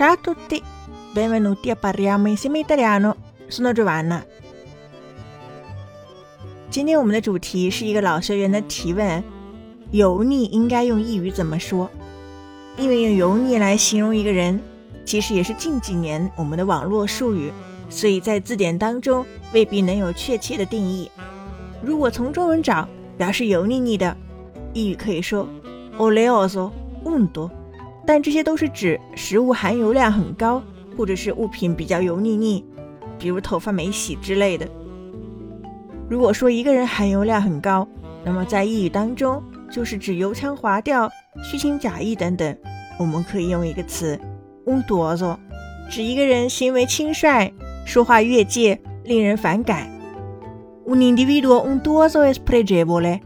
Ciao a tutti, benvenuti a parliamo insieme italiano. Sono Giovanna。今天我们的主题是一个老学员的提问：油腻应该用意语怎么说？因为用油腻来形容一个人，其实也是近几年我们的网络术语，所以在字典当中未必能有确切的定义。如果从中文找表示油腻腻的，意语可以说 oleoso、undo。但这些都是指食物含油量很高，或者是物品比较油腻腻，比如头发没洗之类的。如果说一个人含油量很高，那么在意语当中就是指油腔滑调、虚情假意等等。我们可以用一个词 undoso，指一个人行为轻率、说话越界、令人反感。Un individuo undoso è spregevole，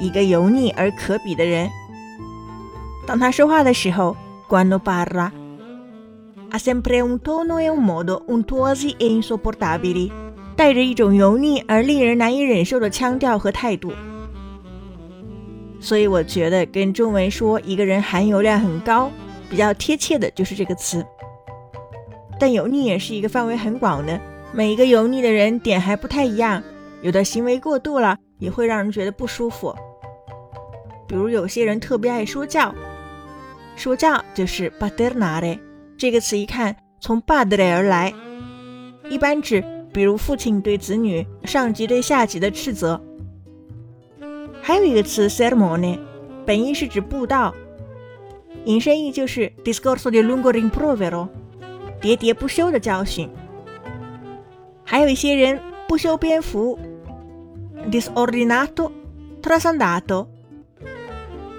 一个油腻而可比的人。当他说话的时候。quando parla. Ha sempre un tono e un modo untuosi e insopportabili，带着一种油腻而令人难以忍受的腔调和态度。所以我觉得跟中文说一个人含油量很高比较贴切的就是这个词。但油腻也是一个范围很广的，每一个油腻的人点还不太一样，有的行为过度了也会让人觉得不舒服。比如有些人特别爱说教。说教就是 “badernare” 这个词，一看从 “badre” 而来，一般指比如父亲对子女、上级对下级的斥责。还有一个词 “sermone”，本意是指布道，引申义就是 “discorso di lungo rimprovero”，喋喋不休的教训。还有一些人不修边幅，“disordinato trasandato”，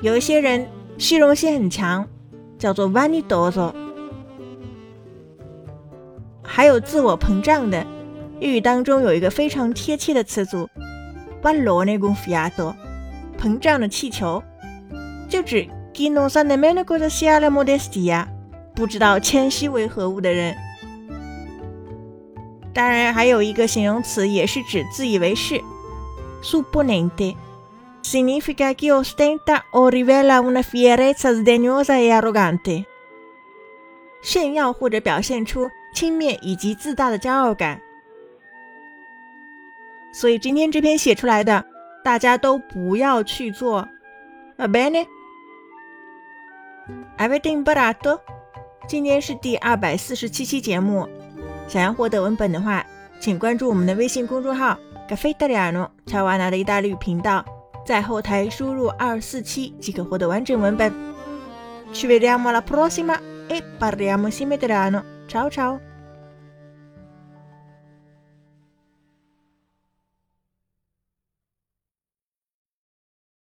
有一些人。虚荣心很强，叫做 vanidoso。还有自我膨胀的，日语当中有一个非常贴切的词组，ballone gonfiato，膨胀的气球，就指 chi non sa nemmeno cosa sia la modestia，不知道谦虚为何物的人。当然，还有一个形容词也是指自以为是，supponente。Significa che ostenta o rivela una fierezza sdegnosa e arrogante，炫耀或者表现出轻蔑以及自大的骄傲感。所以今天这篇写出来的，大家都不要去做。Va bene？Avete imparato？今天是第二百四十七期节目。想要获得文本的话，请关注我们的微信公众号 “Caffè Italiano” 乔瓦纳的意大利语频道。在后台输入二四七即可获得完整文本。Ci vediamo alla prossima e parliamo simetrano. Ciao ciao!